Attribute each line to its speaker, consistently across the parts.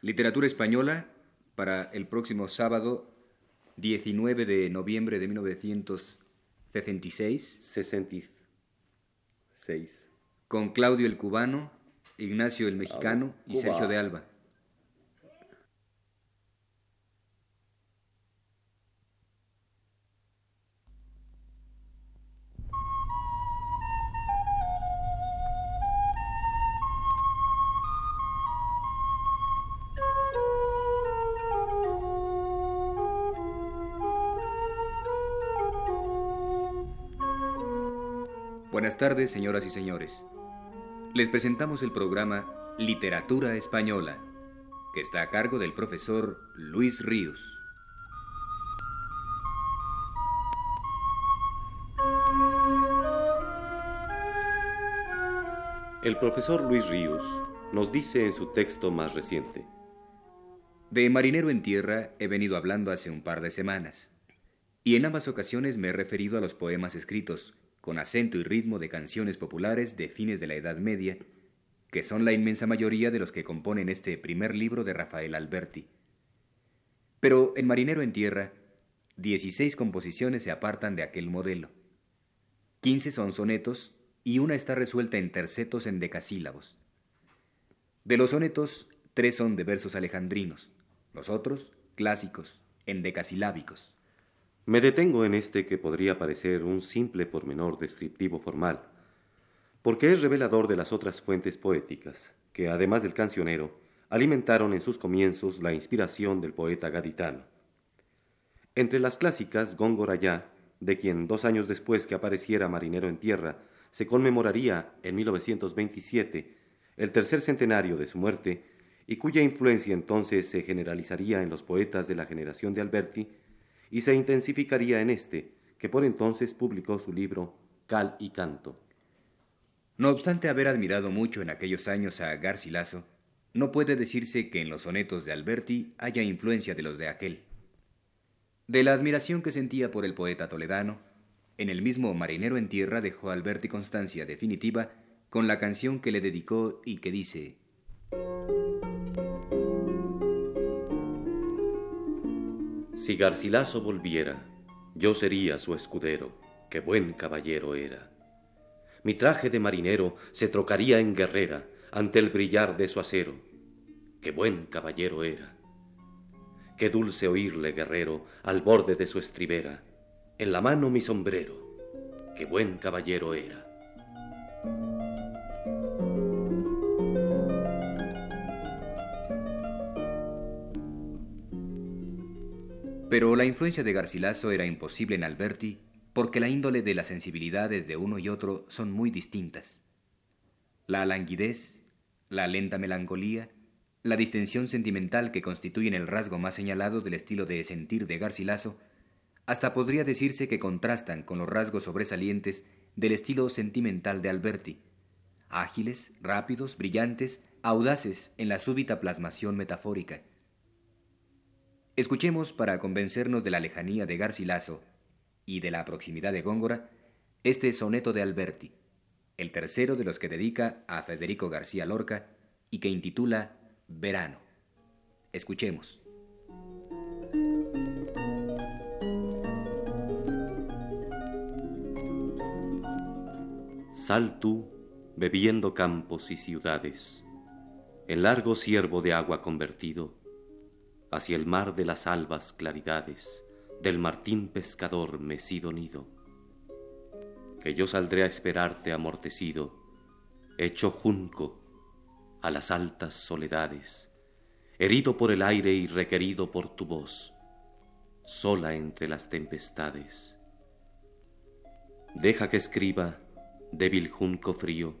Speaker 1: Literatura española para el próximo sábado 19 de noviembre de 1966.
Speaker 2: 66.
Speaker 1: Con Claudio el Cubano, Ignacio el Mexicano y Sergio de Alba. Buenas tardes, señoras y señores. Les presentamos el programa Literatura Española, que está a cargo del profesor Luis Ríos.
Speaker 2: El profesor Luis Ríos nos dice en su texto más reciente.
Speaker 1: De Marinero en Tierra he venido hablando hace un par de semanas, y en ambas ocasiones me he referido a los poemas escritos con acento y ritmo de canciones populares de fines de la Edad Media, que son la inmensa mayoría de los que componen este primer libro de Rafael Alberti. Pero en Marinero en Tierra, 16 composiciones se apartan de aquel modelo. 15 son sonetos y una está resuelta en tercetos en decasílabos. De los sonetos, tres son de versos alejandrinos, los otros clásicos, en decasilábicos.
Speaker 2: Me detengo en este que podría parecer un simple pormenor descriptivo formal, porque es revelador de las otras fuentes poéticas, que además del cancionero, alimentaron en sus comienzos la inspiración del poeta gaditano. Entre las clásicas, Góngora ya, de quien dos años después que apareciera Marinero en Tierra, se conmemoraría en 1927 el tercer centenario de su muerte, y cuya influencia entonces se generalizaría en los poetas de la generación de Alberti, y se intensificaría en este, que por entonces publicó su libro Cal y Canto.
Speaker 1: No obstante haber admirado mucho en aquellos años a Garcilaso, no puede decirse que en los sonetos de Alberti haya influencia de los de aquel. De la admiración que sentía por el poeta toledano, en el mismo Marinero en Tierra dejó Alberti constancia definitiva con la canción que le dedicó y que dice
Speaker 2: Si Garcilaso volviera, yo sería su escudero, que buen caballero era. Mi traje de marinero se trocaría en guerrera ante el brillar de su acero, que buen caballero era. Qué dulce oírle, guerrero, al borde de su estribera, en la mano mi sombrero, que buen caballero era.
Speaker 1: Pero la influencia de Garcilaso era imposible en Alberti porque la índole de las sensibilidades de uno y otro son muy distintas. La languidez, la lenta melancolía, la distensión sentimental que constituyen el rasgo más señalado del estilo de sentir de Garcilaso, hasta podría decirse que contrastan con los rasgos sobresalientes del estilo sentimental de Alberti, ágiles, rápidos, brillantes, audaces en la súbita plasmación metafórica, Escuchemos para convencernos de la lejanía de Garcilaso y de la proximidad de Góngora este soneto de Alberti, el tercero de los que dedica a Federico García Lorca y que intitula Verano. Escuchemos.
Speaker 2: Sal tú, bebiendo campos y ciudades, en largo ciervo de agua convertido, hacia el mar de las albas claridades, del martín pescador mecido nido, que yo saldré a esperarte amortecido, hecho junco a las altas soledades, herido por el aire y requerido por tu voz, sola entre las tempestades. Deja que escriba, débil junco frío,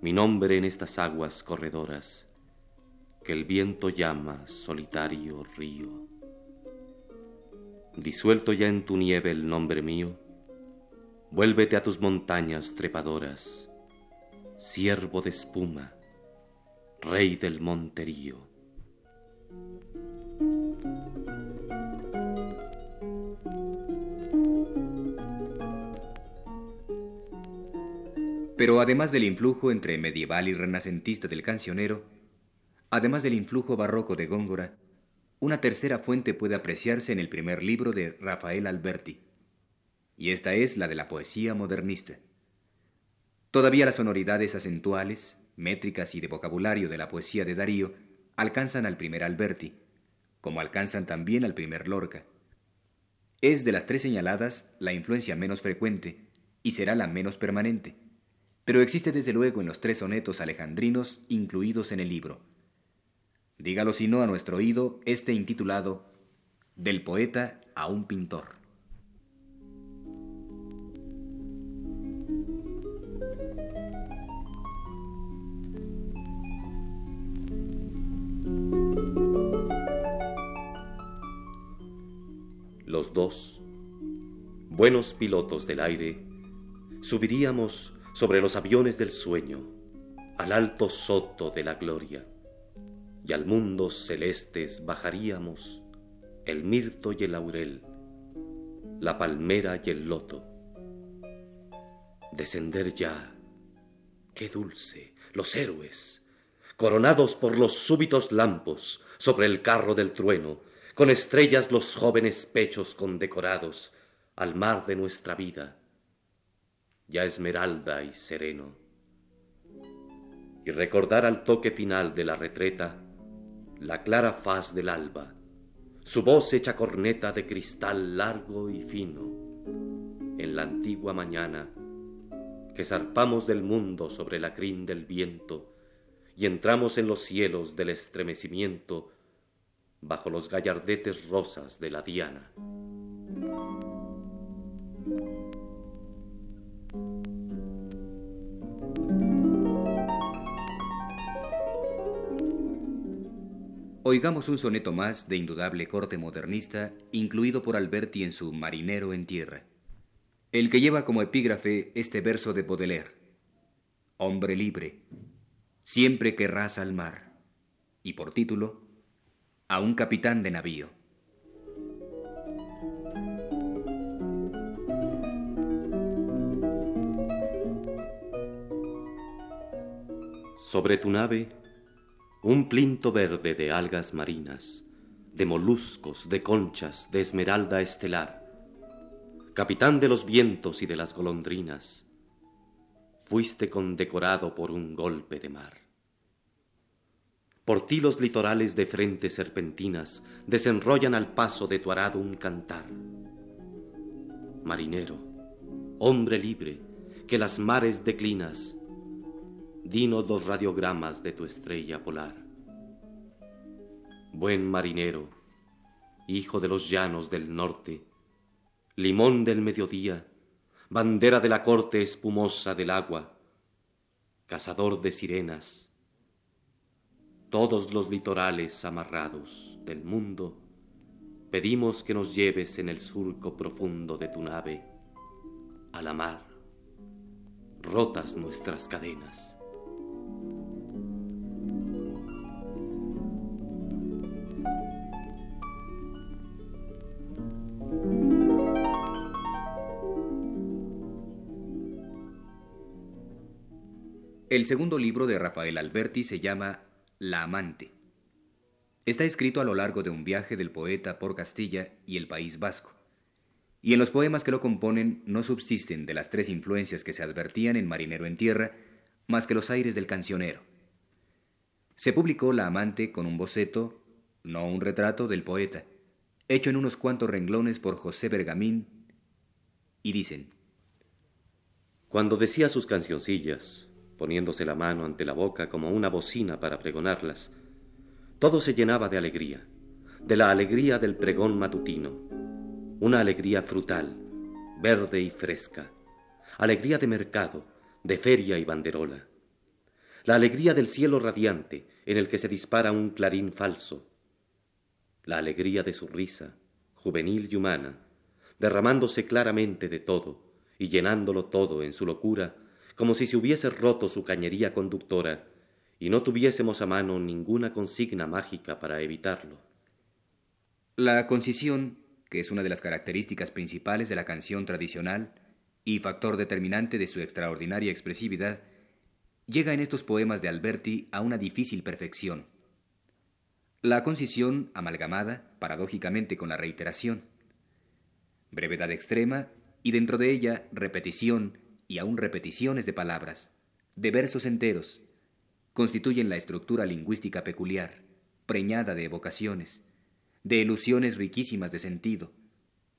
Speaker 2: mi nombre en estas aguas corredoras, que el viento llama solitario río. Disuelto ya en tu nieve el nombre mío, vuélvete a tus montañas trepadoras, siervo de espuma, rey del monterío.
Speaker 1: Pero además del influjo entre medieval y renacentista del cancionero, Además del influjo barroco de Góngora, una tercera fuente puede apreciarse en el primer libro de Rafael Alberti, y esta es la de la poesía modernista. Todavía las sonoridades acentuales, métricas y de vocabulario de la poesía de Darío alcanzan al primer Alberti, como alcanzan también al primer Lorca. Es de las tres señaladas la influencia menos frecuente y será la menos permanente, pero existe desde luego en los tres sonetos alejandrinos incluidos en el libro. Dígalo si no a nuestro oído este intitulado Del poeta a un pintor.
Speaker 2: Los dos, buenos pilotos del aire, subiríamos sobre los aviones del sueño al alto soto de la gloria y al mundo celestes bajaríamos el mirto y el laurel, la palmera y el loto. Descender ya, qué dulce, los héroes, coronados por los súbitos lampos sobre el carro del trueno, con estrellas los jóvenes pechos condecorados al mar de nuestra vida, ya esmeralda y sereno. Y recordar al toque final de la retreta la clara faz del alba, su voz hecha corneta de cristal largo y fino, en la antigua mañana que zarpamos del mundo sobre la crin del viento y entramos en los cielos del estremecimiento bajo los gallardetes rosas de la diana.
Speaker 1: Oigamos un soneto más de indudable corte modernista, incluido por Alberti en su Marinero en Tierra, el que lleva como epígrafe este verso de Baudelaire. Hombre libre, siempre querrás al mar, y por título, a un capitán de navío.
Speaker 2: Sobre tu nave un plinto verde de algas marinas, de moluscos, de conchas, de esmeralda estelar, capitán de los vientos y de las golondrinas, fuiste condecorado por un golpe de mar. Por ti los litorales de frentes serpentinas desenrollan al paso de tu arado un cantar. Marinero, hombre libre, que las mares declinas, dinos dos radiogramas de tu estrella polar. Buen marinero, hijo de los llanos del norte, limón del mediodía, bandera de la corte espumosa del agua, cazador de sirenas, todos los litorales amarrados del mundo, pedimos que nos lleves en el surco profundo de tu nave a la mar, rotas nuestras cadenas.
Speaker 1: El segundo libro de Rafael Alberti se llama La amante. Está escrito a lo largo de un viaje del poeta por Castilla y el País Vasco. Y en los poemas que lo componen no subsisten de las tres influencias que se advertían en Marinero en Tierra, más que los aires del cancionero. Se publicó La amante con un boceto, no un retrato, del poeta, hecho en unos cuantos renglones por José Bergamín, y dicen,
Speaker 2: Cuando decía sus cancioncillas, poniéndose la mano ante la boca como una bocina para pregonarlas. Todo se llenaba de alegría, de la alegría del pregón matutino, una alegría frutal, verde y fresca, alegría de mercado, de feria y banderola, la alegría del cielo radiante en el que se dispara un clarín falso, la alegría de su risa, juvenil y humana, derramándose claramente de todo y llenándolo todo en su locura como si se hubiese roto su cañería conductora y no tuviésemos a mano ninguna consigna mágica para evitarlo.
Speaker 1: La concisión, que es una de las características principales de la canción tradicional y factor determinante de su extraordinaria expresividad, llega en estos poemas de Alberti a una difícil perfección, La concisión amalgamada, paradójicamente, con la reiteración. Brevedad extrema y dentro de ella repetición y aún repeticiones de palabras, de versos enteros, constituyen la estructura lingüística peculiar, preñada de evocaciones, de ilusiones riquísimas de sentido,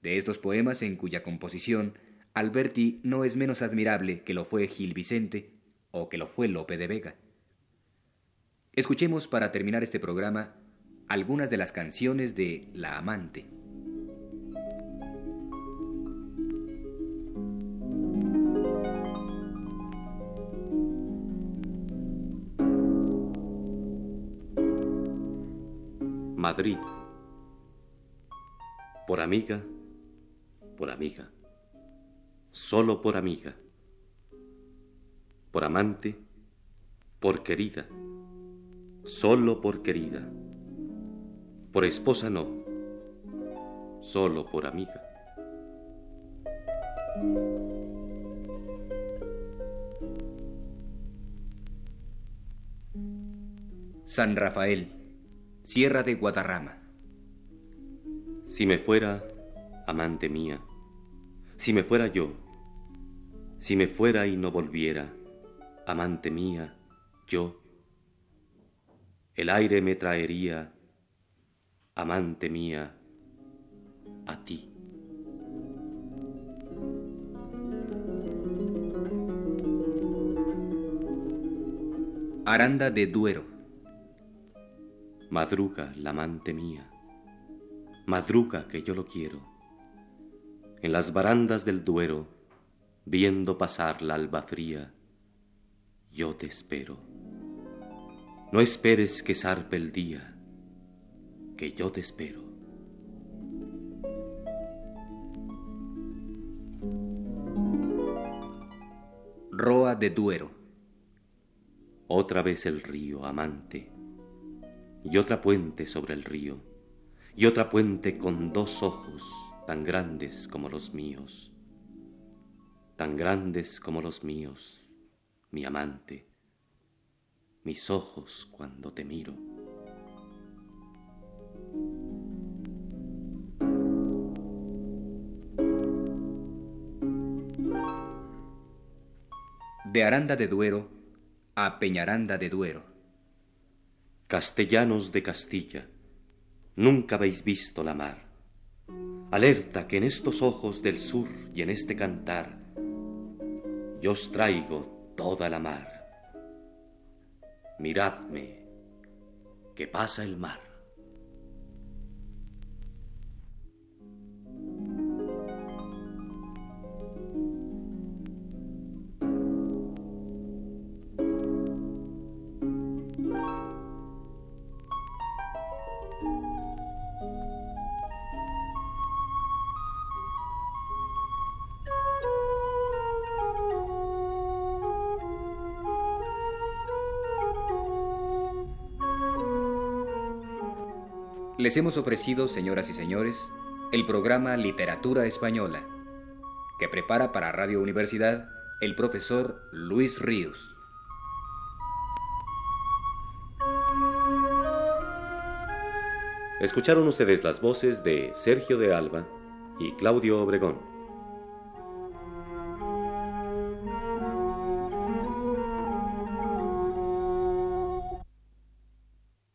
Speaker 1: de estos poemas en cuya composición Alberti no es menos admirable que lo fue Gil Vicente o que lo fue Lope de Vega. Escuchemos para terminar este programa algunas de las canciones de La Amante.
Speaker 2: Madrid. Por amiga, por amiga, solo por amiga. Por amante, por querida, solo por querida. Por esposa no, solo por amiga.
Speaker 1: San Rafael. Sierra de Guadarrama.
Speaker 2: Si me fuera, amante mía, si me fuera yo, si me fuera y no volviera, amante mía, yo, el aire me traería, amante mía, a ti.
Speaker 1: Aranda de Duero.
Speaker 2: Madruga la amante mía, madruga que yo lo quiero. En las barandas del Duero, viendo pasar la alba fría, yo te espero. No esperes que zarpe el día, que yo te espero.
Speaker 1: Roa de Duero.
Speaker 2: Otra vez el río, amante y otra puente sobre el río, y otra puente con dos ojos tan grandes como los míos, tan grandes como los míos, mi amante, mis ojos cuando te miro.
Speaker 1: De Aranda de Duero a Peñaranda de Duero
Speaker 2: castellanos de Castilla, nunca habéis visto la mar. Alerta que en estos ojos del sur y en este cantar, yo os traigo toda la mar. Miradme, que pasa el mar.
Speaker 1: Les hemos ofrecido, señoras y señores, el programa Literatura Española, que prepara para Radio Universidad el profesor Luis Ríos.
Speaker 2: Escucharon ustedes las voces de Sergio de Alba y Claudio Obregón.